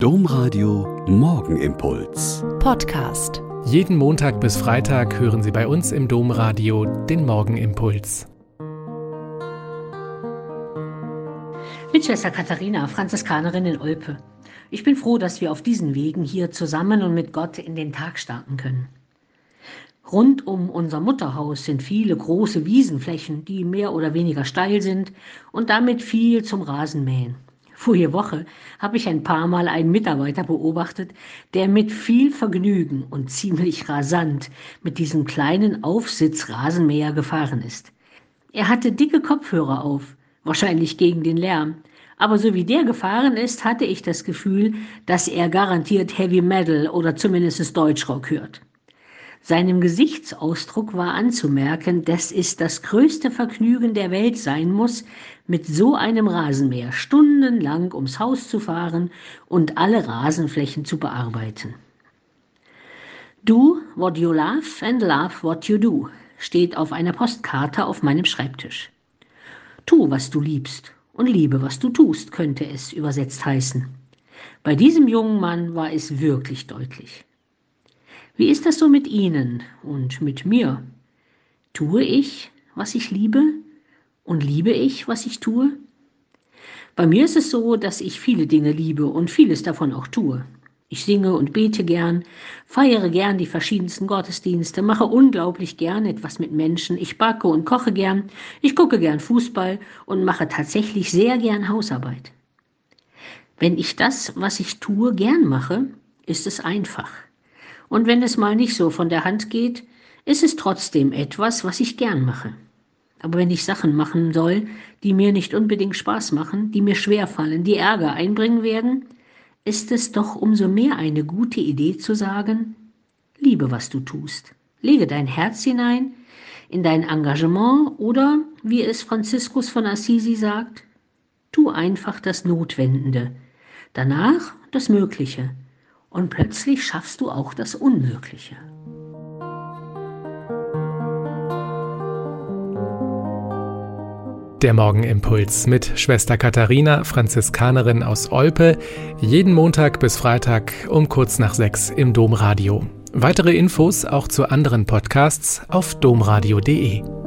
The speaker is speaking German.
Domradio Morgenimpuls. Podcast. Jeden Montag bis Freitag hören Sie bei uns im Domradio den Morgenimpuls. Mit Schwester Katharina, Franziskanerin in Olpe. Ich bin froh, dass wir auf diesen Wegen hier zusammen und mit Gott in den Tag starten können. Rund um unser Mutterhaus sind viele große Wiesenflächen, die mehr oder weniger steil sind und damit viel zum Rasenmähen. Vorige Woche habe ich ein paar Mal einen Mitarbeiter beobachtet, der mit viel Vergnügen und ziemlich rasant mit diesem kleinen Aufsitzrasenmäher gefahren ist. Er hatte dicke Kopfhörer auf, wahrscheinlich gegen den Lärm, aber so wie der gefahren ist, hatte ich das Gefühl, dass er garantiert Heavy Metal oder zumindest Deutschrock hört. Seinem Gesichtsausdruck war anzumerken, dass es das größte Vergnügen der Welt sein muss, mit so einem Rasenmäher stundenlang ums Haus zu fahren und alle Rasenflächen zu bearbeiten. Do what you love and love what you do steht auf einer Postkarte auf meinem Schreibtisch. Tu, was du liebst und liebe, was du tust, könnte es übersetzt heißen. Bei diesem jungen Mann war es wirklich deutlich. Wie ist das so mit Ihnen und mit mir? Tue ich, was ich liebe? Und liebe ich, was ich tue? Bei mir ist es so, dass ich viele Dinge liebe und vieles davon auch tue. Ich singe und bete gern, feiere gern die verschiedensten Gottesdienste, mache unglaublich gern etwas mit Menschen, ich backe und koche gern, ich gucke gern Fußball und mache tatsächlich sehr gern Hausarbeit. Wenn ich das, was ich tue, gern mache, ist es einfach. Und wenn es mal nicht so von der Hand geht, ist es trotzdem etwas, was ich gern mache. Aber wenn ich Sachen machen soll, die mir nicht unbedingt Spaß machen, die mir schwer fallen, die Ärger einbringen werden, ist es doch umso mehr eine gute Idee zu sagen, liebe, was du tust. Lege dein Herz hinein in dein Engagement oder, wie es Franziskus von Assisi sagt, tu einfach das Notwendende, danach das Mögliche und plötzlich schaffst du auch das Unmögliche. Der Morgenimpuls mit Schwester Katharina, Franziskanerin aus Olpe, jeden Montag bis Freitag um kurz nach sechs im Domradio. Weitere Infos auch zu anderen Podcasts auf domradio.de.